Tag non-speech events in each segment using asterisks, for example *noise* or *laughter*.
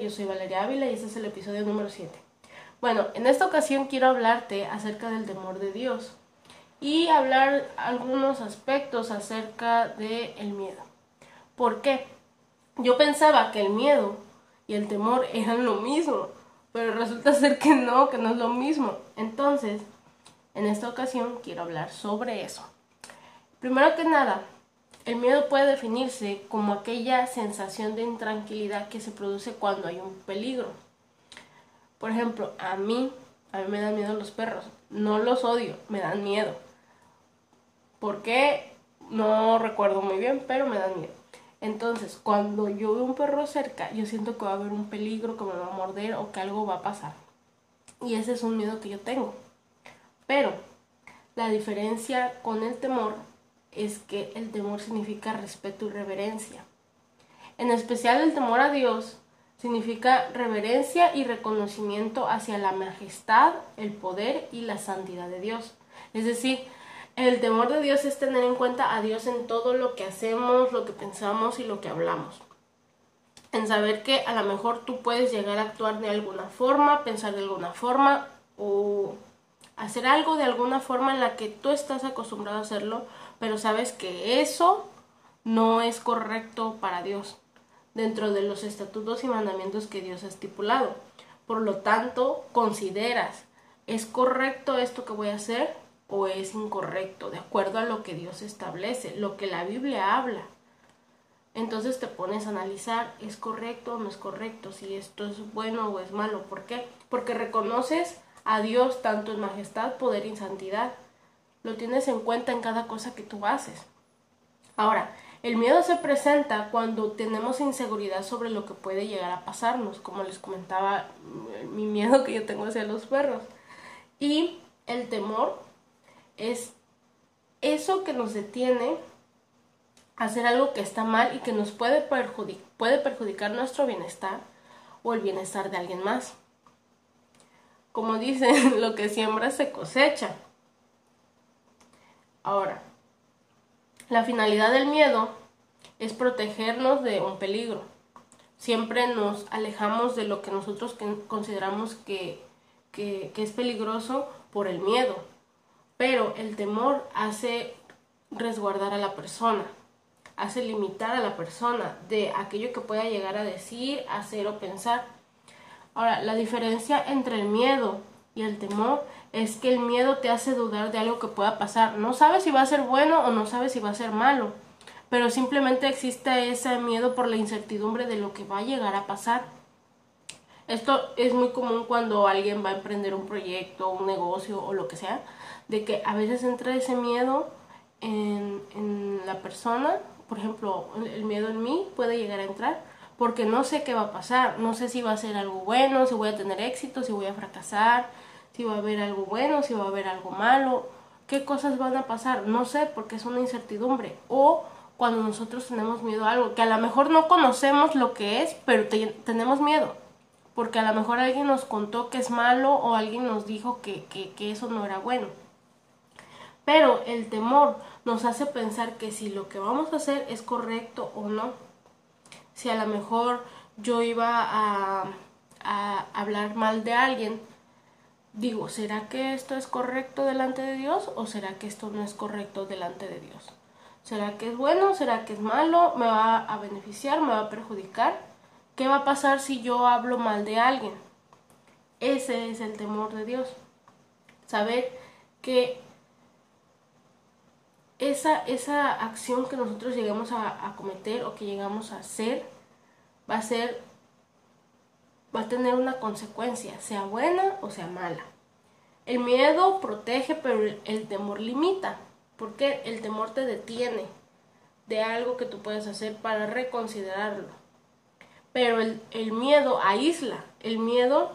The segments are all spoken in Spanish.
Yo soy Valeria Ávila y este es el episodio número 7. Bueno, en esta ocasión quiero hablarte acerca del temor de Dios y hablar algunos aspectos acerca del el miedo. ¿Por qué? Yo pensaba que el miedo y el temor eran lo mismo, pero resulta *laughs* ser que no, que no es lo mismo. Entonces, en esta ocasión quiero hablar sobre eso. Primero que nada, el miedo puede definirse como aquella sensación de intranquilidad que se produce cuando hay un peligro. Por ejemplo, a mí, a mí me dan miedo los perros. No los odio, me dan miedo. ¿Por qué? No recuerdo muy bien, pero me dan miedo. Entonces, cuando yo veo un perro cerca, yo siento que va a haber un peligro, que me va a morder o que algo va a pasar. Y ese es un miedo que yo tengo. Pero la diferencia con el temor es que el temor significa respeto y reverencia. En especial el temor a Dios significa reverencia y reconocimiento hacia la majestad, el poder y la santidad de Dios. Es decir, el temor de Dios es tener en cuenta a Dios en todo lo que hacemos, lo que pensamos y lo que hablamos. En saber que a lo mejor tú puedes llegar a actuar de alguna forma, pensar de alguna forma o hacer algo de alguna forma en la que tú estás acostumbrado a hacerlo, pero sabes que eso no es correcto para Dios dentro de los estatutos y mandamientos que Dios ha estipulado. Por lo tanto, consideras, ¿es correcto esto que voy a hacer o es incorrecto? De acuerdo a lo que Dios establece, lo que la Biblia habla. Entonces te pones a analizar, ¿es correcto o no es correcto? Si esto es bueno o es malo. ¿Por qué? Porque reconoces a Dios tanto en majestad, poder y santidad lo tienes en cuenta en cada cosa que tú haces. Ahora, el miedo se presenta cuando tenemos inseguridad sobre lo que puede llegar a pasarnos, como les comentaba mm, mi miedo que yo tengo hacia los perros. Y el temor es eso que nos detiene a hacer algo que está mal y que nos puede, puede perjudicar nuestro bienestar o el bienestar de alguien más. Como dicen, *laughs* lo que siembra se cosecha. Ahora, la finalidad del miedo es protegernos de un peligro. Siempre nos alejamos de lo que nosotros consideramos que, que, es peligroso por el miedo. Pero el temor hace resguardar a la persona, hace limitar a la persona de aquello que pueda llegar a decir, hacer o pensar. Ahora, la diferencia entre el miedo y el temor es que el miedo te hace dudar de algo que pueda pasar. No sabes si va a ser bueno o no sabes si va a ser malo, pero simplemente existe ese miedo por la incertidumbre de lo que va a llegar a pasar. Esto es muy común cuando alguien va a emprender un proyecto, un negocio o lo que sea, de que a veces entra ese miedo en, en la persona, por ejemplo, el miedo en mí puede llegar a entrar porque no sé qué va a pasar, no sé si va a ser algo bueno, si voy a tener éxito, si voy a fracasar, si va a haber algo bueno, si va a haber algo malo, qué cosas van a pasar, no sé, porque es una incertidumbre. O cuando nosotros tenemos miedo a algo, que a lo mejor no conocemos lo que es, pero tenemos miedo, porque a lo mejor alguien nos contó que es malo o alguien nos dijo que, que, que eso no era bueno. Pero el temor nos hace pensar que si lo que vamos a hacer es correcto o no. Si a lo mejor yo iba a, a hablar mal de alguien, digo, ¿será que esto es correcto delante de Dios o será que esto no es correcto delante de Dios? ¿Será que es bueno? ¿Será que es malo? ¿Me va a beneficiar? ¿Me va a perjudicar? ¿Qué va a pasar si yo hablo mal de alguien? Ese es el temor de Dios. Saber que esa, esa acción que nosotros llegamos a, a cometer o que llegamos a hacer va a ser va a tener una consecuencia, sea buena o sea mala. El miedo protege, pero el temor limita, porque el temor te detiene de algo que tú puedes hacer para reconsiderarlo. Pero el, miedo aísla, el miedo,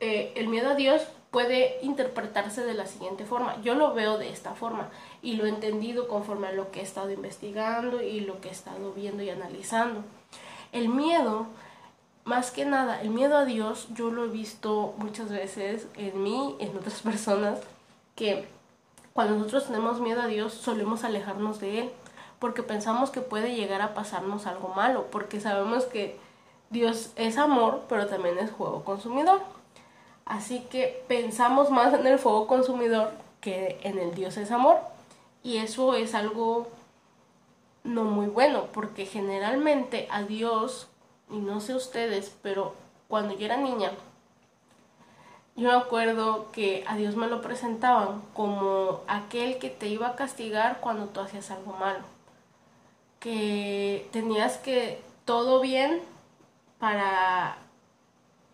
eh, el miedo a Dios puede interpretarse de la siguiente forma. Yo lo veo de esta forma y lo he entendido conforme a lo que he estado investigando y lo que he estado viendo y analizando. El miedo más que nada, el miedo a Dios, yo lo he visto muchas veces en mí, en otras *laughs* personas, que cuando nosotros tenemos miedo a Dios solemos alejarnos de Él, porque pensamos que puede llegar a pasarnos algo malo, porque sabemos que Dios es amor, pero también es fuego consumidor. Así que pensamos más en el fuego consumidor que en el Dios es amor. Y eso es algo no muy bueno, porque generalmente a Dios, y no sé ustedes, pero cuando yo era niña, yo me acuerdo que a Dios me lo presentaban como aquel que te iba a castigar cuando tú hacías algo malo. Que tenías que todo bien para,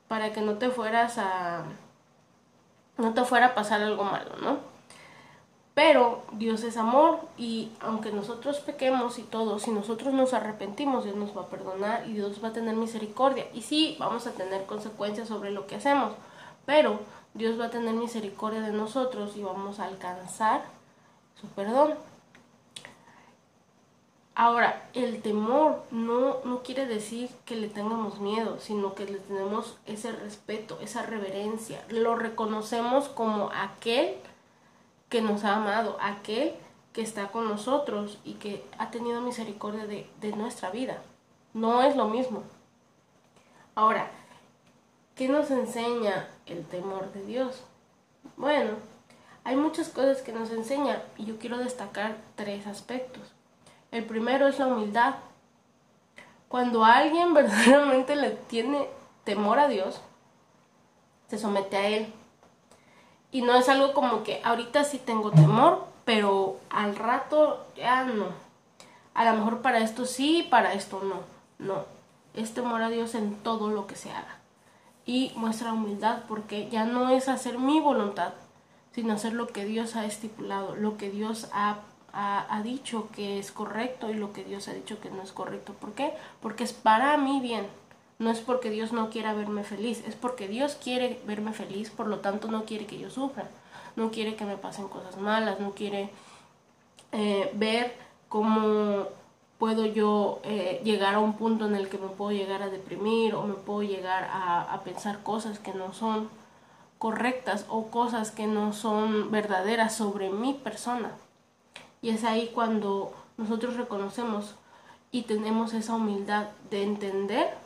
para que no te fueras a. no te fuera a pasar algo malo, ¿no? Pero Dios es amor y aunque nosotros pequemos y todo, si nosotros nos arrepentimos, Dios nos va a perdonar y Dios va a tener misericordia. Y sí, vamos a tener consecuencias sobre lo que hacemos pero Dios va a tener misericordia de nosotros y vamos a alcanzar su perdón. Ahora, el temor no, no quiere decir que le tengamos miedo, sino que le tenemos ese respeto, esa reverencia. Lo reconocemos como aquel que nos ha amado, aquel que está con nosotros y que ha tenido misericordia de, de nuestra vida. No es lo mismo. Ahora, ¿Qué nos enseña el temor de Dios? Bueno, hay muchas cosas que nos enseña y yo quiero destacar tres aspectos. El primero es la humildad. Cuando alguien *laughs* verdaderamente le tiene temor a Dios, se somete a Él. Y no es algo como que ahorita sí tengo temor, pero al rato ya no. A lo mejor para esto sí, para esto no. No, es temor a Dios en todo lo que se haga y muestra humildad porque ya no es hacer mi voluntad, sino hacer lo que Dios ha estipulado, lo que Dios ha, ha, dicho que es correcto y lo que Dios ha dicho que no es correcto. ¿Por qué? Porque es para mí bien. No es porque Dios no quiera verme feliz, es porque Dios quiere verme feliz, por lo tanto no quiere que yo sufra, no quiere que me pasen cosas malas, no quiere eh, ver cómo puedo yo eh, llegar a un punto en el que me puedo llegar a deprimir o me puedo llegar a, pensar cosas que no son correctas o cosas que no son verdaderas sobre mi persona. Y es ahí cuando nosotros reconocemos y tenemos esa humildad de entender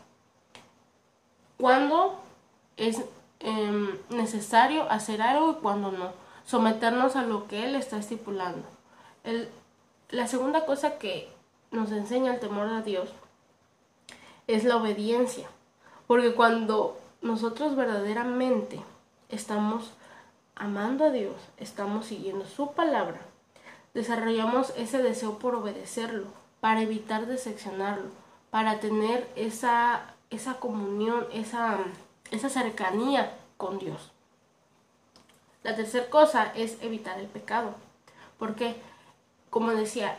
cuándo es em, necesario hacer algo y cuándo no. Someternos a lo que Él está estipulando. la segunda cosa que nos enseña el temor a Dios es la obediencia. Porque cuando nosotros verdaderamente estamos amando a Dios, estamos siguiendo su palabra, desarrollamos ese deseo por obedecerlo, para evitar decepcionarlo, para tener esa, esa comunión, esa, esa cercanía con Dios. La tercera cosa es evitar el pecado. Porque, como decía,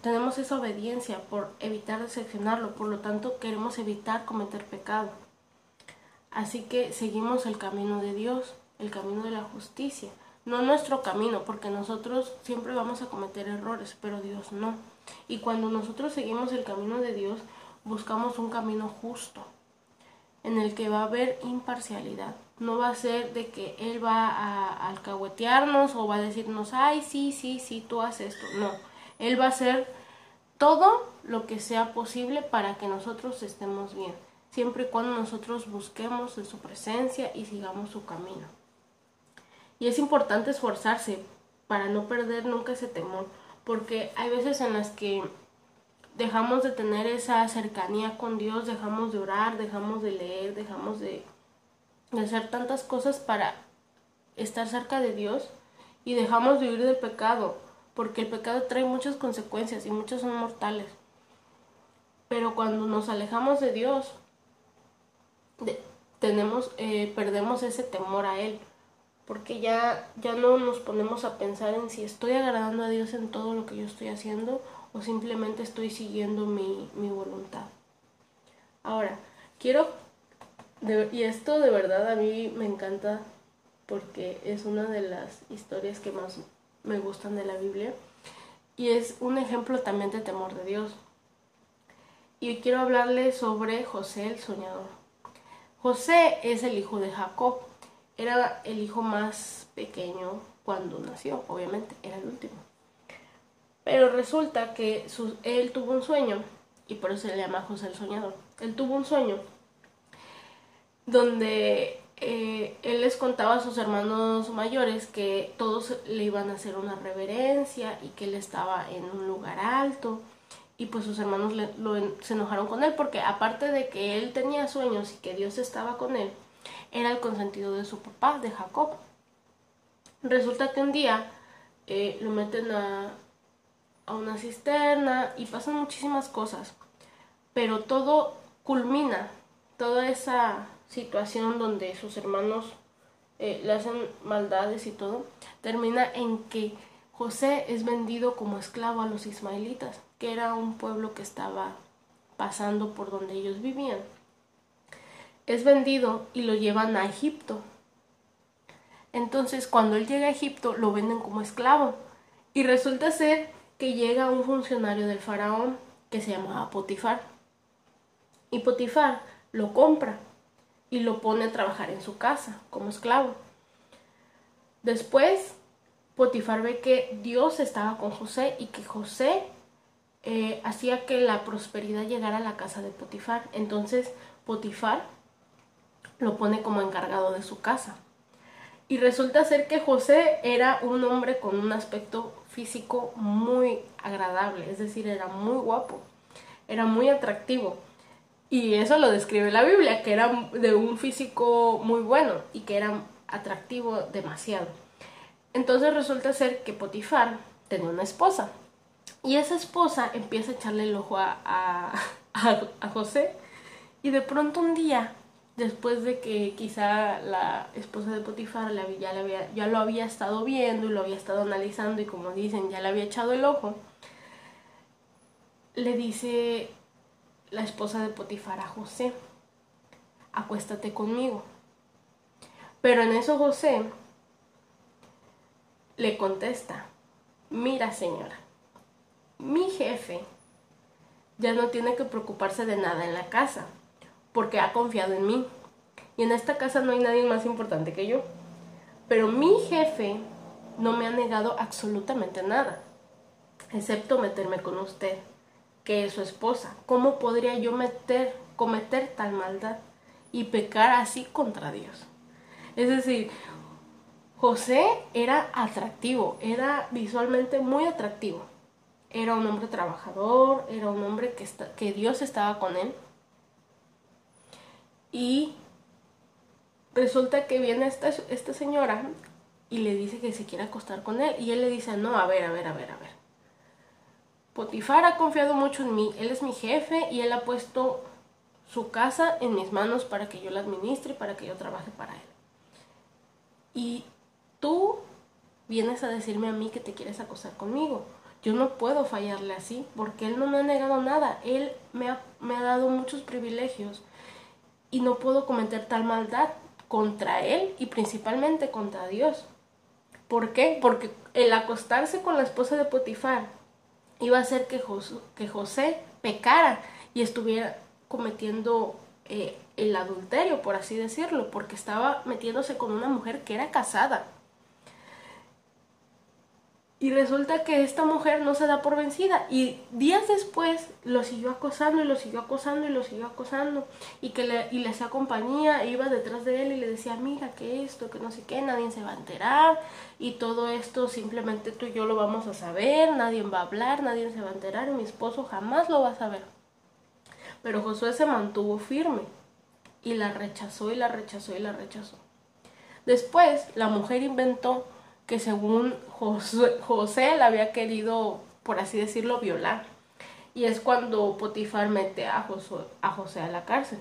tenemos esa obediencia por evitar decepcionarlo, por lo tanto queremos evitar cometer pecado. Así que seguimos el camino de Dios, el camino de la justicia, no nuestro camino, porque nosotros siempre vamos a cometer errores, pero Dios no. Y cuando nosotros seguimos el camino de Dios, buscamos un camino justo, en el que va a haber imparcialidad. No va a ser de que Él va a alcahuetearnos o va a decirnos, ay, sí, sí, sí, tú haces esto. No él va a hacer todo lo que sea posible para que nosotros estemos bien, siempre y cuando nosotros busquemos de su presencia y sigamos su camino. Y es importante esforzarse para no perder nunca ese temor, porque hay veces en las que dejamos de tener esa cercanía con Dios, dejamos de orar, dejamos de leer, dejamos de, de hacer tantas cosas para estar cerca de Dios y dejamos de huir del pecado porque el pecado trae muchas consecuencias y muchas son mortales. Pero cuando nos alejamos de Dios, tenemos, eh, perdemos ese temor a Él, porque ya, ya no nos ponemos a pensar en si estoy agradando a Dios en todo lo que yo estoy haciendo o simplemente estoy siguiendo mi, mi voluntad. Ahora, quiero, y esto de verdad a mí me encanta porque es una de las historias que más me gustan de la Biblia. Y es un ejemplo también de temor de Dios. Y quiero hablarle sobre José el soñador. José es el hijo de Jacob. Era el hijo más pequeño cuando nació, obviamente, era el último. Pero resulta que él tuvo un sueño, y por eso se le llama José el Soñador. Él tuvo un sueño donde eh, él les contaba a sus hermanos mayores que todos le iban a hacer una reverencia y que él estaba en un lugar alto. Y pues sus hermanos se enojaron con él porque aparte de que él tenía sueños y que Dios estaba con él, era el consentido de su papá, de Jacob. Resulta que un día eh, lo meten a, a una cisterna y pasan muchísimas cosas, pero todo culmina, toda esa situación donde sus hermanos eh, le hacen maldades y todo, termina en que José es vendido como esclavo a los ismaelitas, que era un pueblo que estaba pasando por donde ellos vivían. Es vendido y lo llevan a Egipto. Entonces, cuando él llega a Egipto, lo venden como esclavo. Y resulta ser que llega un funcionario del faraón que se llamaba Potifar. Y Potifar lo compra y lo pone a trabajar en su casa como esclavo. Después, Potifar ve que Dios estaba con José y que José eh, hacía que la prosperidad llegara a la casa de Potifar. Entonces, Potifar lo pone como encargado de su casa. Y resulta ser que José era un hombre con un aspecto físico muy agradable, es decir, era muy guapo, era muy atractivo. Y eso lo describe la Biblia, que era de un físico muy bueno y que era atractivo demasiado. Entonces resulta ser que Potifar tenía una esposa. Y esa esposa empieza a echarle el ojo a, a, *laughs* José. Y de pronto un día, después de que quizá la esposa de Potifar ya, ya lo había estado viendo y lo había estado analizando y como dicen, ya le había echado el ojo, le dice la esposa de Potifar a José, acuéstate conmigo. Pero en eso José le contesta, mira señora, mi jefe ya no tiene que preocuparse de nada en la casa, porque ha confiado en mí. Y en esta casa no hay nadie más importante que yo. Pero mi jefe no me ha negado absolutamente nada, excepto meterme con usted que es su esposa. ¿Cómo podría yo meter, cometer tal maldad y pecar así contra Dios? Es decir, José era atractivo, era visualmente muy atractivo. Era un hombre trabajador, era un hombre que, que Dios estaba con él. Y resulta que viene esta, esta señora y le dice que se quiere acostar con él. Y él le dice, no, a ver, a ver, a ver, a ver. Potifar ha confiado mucho en mí, él es mi jefe y él ha puesto su casa en mis manos para que yo la administre y para que yo trabaje para él. Y tú vienes a decirme a mí que te quieres acosar conmigo. Yo no puedo fallarle así porque él no me ha negado nada. Él me ha, me ha dado muchos privilegios y no puedo cometer tal maldad contra él y principalmente contra Dios. ¿Por qué? Porque el acostarse con la esposa de Potifar iba a hacer que José, pecara y estuviera cometiendo eh, el adulterio, por así decirlo, porque estaba metiéndose con una mujer que era casada. Y resulta que esta mujer no se da por vencida. Y días después lo siguió acosando y lo siguió acosando y lo siguió acosando. Y que le, y le hacía compañía, iba detrás de él y le decía, mira que esto, que no sé qué, nadie se va a enterar. Y todo esto simplemente tú y yo lo vamos a saber, nadie va a hablar, nadie se va a enterar y mi esposo jamás lo va a saber. Pero Josué se mantuvo firme y la rechazó y la rechazó y la rechazó. Después la mujer inventó que según José, la había querido, por así decirlo, violar. Y es cuando Potifar mete a José, a José a la cárcel.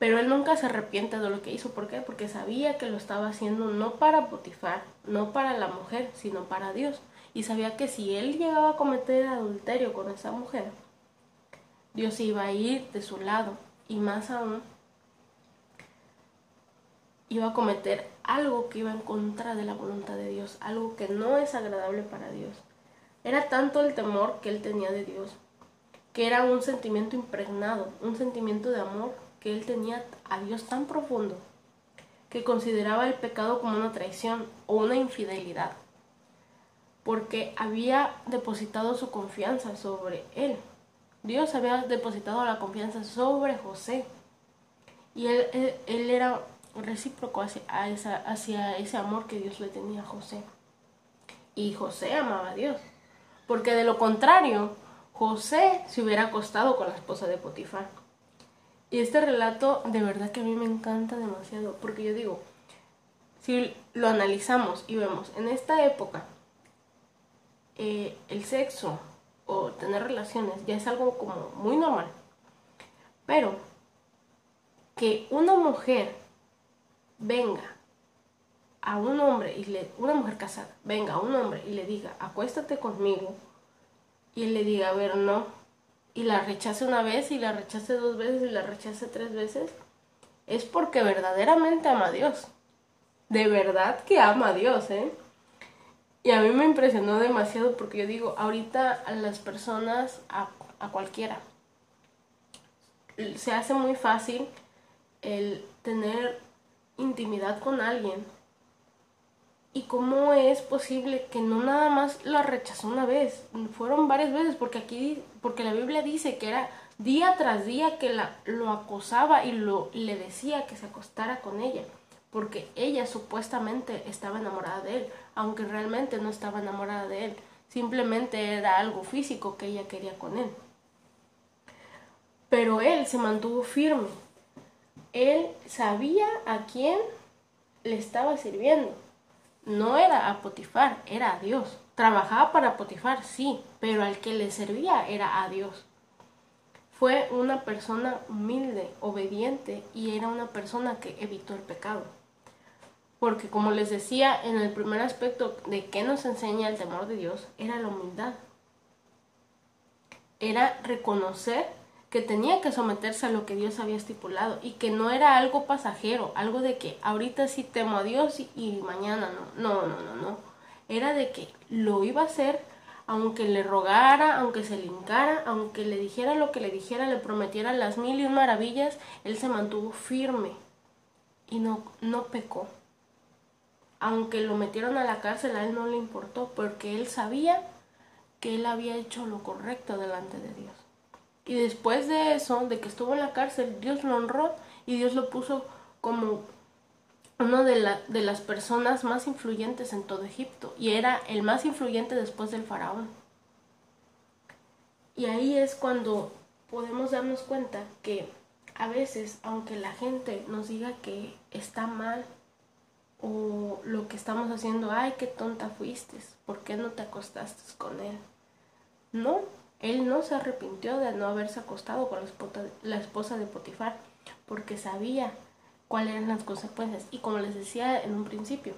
Pero él nunca se arrepiente de lo que hizo. ¿Por qué? Porque sabía que lo estaba haciendo no para Potifar, no para la mujer, sino para Dios. Y sabía que si él llegaba a cometer adulterio con esa mujer, Dios iba a ir de su lado. Y más aún, iba a cometer algo que iba en contra de la voluntad de Dios, algo que no es agradable para Dios. Era tanto el temor que él tenía de Dios, que era un sentimiento impregnado, un sentimiento de amor que él tenía a Dios tan profundo, que consideraba el pecado como una traición o una infidelidad. porque había depositado su confianza sobre él. Dios había depositado la confianza sobre José. Y él, él, era recíproco hacia, ese amor que Dios le tenía a José. Y José amaba a Dios. Porque de lo contrario, José se hubiera acostado con la esposa de Potifar. Y este relato de verdad que a mí me encanta demasiado, porque yo digo, si lo analizamos y vemos, en esta época, eh, el sexo o tener relaciones ya es algo como muy normal. Pero que una mujer venga a un hombre y le, una mujer casada, venga a un hombre y le diga, acuéstate conmigo, y él le diga, a ver, no, y la rechace una vez y la rechace dos veces y la rechace tres veces, es porque verdaderamente ama a Dios. De verdad que ama a Dios, ¿eh? Y a mí me impresionó demasiado porque yo digo, ahorita a las personas, a, a cualquiera, se hace muy fácil el tener intimidad con alguien ¿Y cómo es posible que no nada más la rechazó una vez? Fueron varias veces, porque aquí, porque la Biblia dice que era día tras día que la, lo acosaba y lo, le decía que se acostara con ella, porque ella supuestamente estaba enamorada de él, aunque realmente no estaba enamorada de él, simplemente era algo físico que ella quería con él. Pero él se mantuvo firme. Él sabía a quién le estaba sirviendo no era a Potifar, era a Dios. Trabajaba para Potifar, sí, pero al que le servía era a Dios. Fue una persona humilde, obediente y era una persona que evitó el pecado. Porque como les decía en el primer aspecto de qué nos enseña el temor de Dios, era la humildad. Era reconocer que tenía que someterse a lo que Dios había estipulado y que no era algo pasajero, algo de que ahorita sí temo a Dios y, mañana no. No, no, no, no. Era de que lo iba a hacer aunque le rogara, aunque se le aunque le dijera lo que le dijera, le prometiera las mil y un maravillas, él se mantuvo firme y no, no pecó. Aunque lo metieron a la cárcel, a él no le importó, porque él sabía que él había hecho lo correcto delante de Dios. Y después de eso, de que estuvo en la cárcel, Dios lo honró y Dios lo puso como uno de, de las personas más influyentes en todo Egipto. Y era el más influyente después del faraón. Y ahí es cuando podemos darnos cuenta que a veces, aunque la gente nos diga que está mal o lo que estamos haciendo, ay, qué tonta fuiste, ¿por qué no te acostaste con él? No, él no se arrepintió de no haberse acostado con la esposa, de Potifar, porque sabía cuáles eran las consecuencias. Y como les decía en un principio,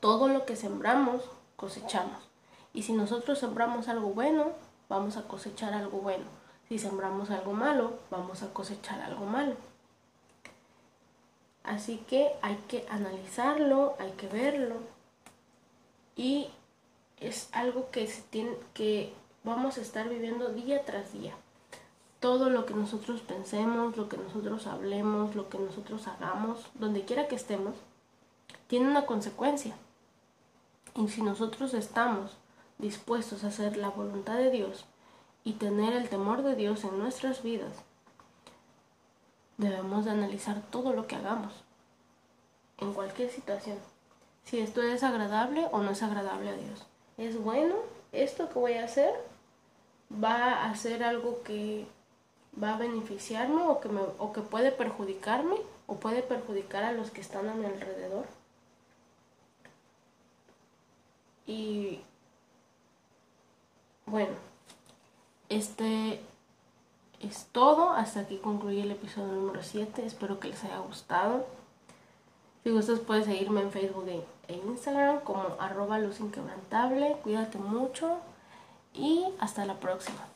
todo lo que sembramos, cosechamos. Y si nosotros sembramos algo bueno, vamos a cosechar algo bueno. Si sembramos algo malo, vamos a cosechar algo malo. Así que hay que analizarlo, hay que verlo. Y es algo que se tiene que vamos a estar viviendo día tras día. Todo lo que nosotros pensemos, lo que nosotros hablemos, lo que nosotros hagamos, donde quiera que estemos, tiene una consecuencia. Y si nosotros estamos dispuestos a hacer la voluntad de Dios y tener el temor de Dios en nuestras vidas, debemos de analizar todo lo que hagamos, en cualquier situación. Si esto es agradable o no es agradable a Dios. ¿Es bueno esto que voy a hacer? Va a hacer algo que va a beneficiarme o que, me, o que puede perjudicarme o puede perjudicar a los que están a mi alrededor. Y bueno, este es todo. Hasta aquí concluye el episodio número 7. Espero que les haya gustado. Si gustas puedes seguirme en Facebook e Instagram como arroba luz. Cuídate mucho y hasta la próxima.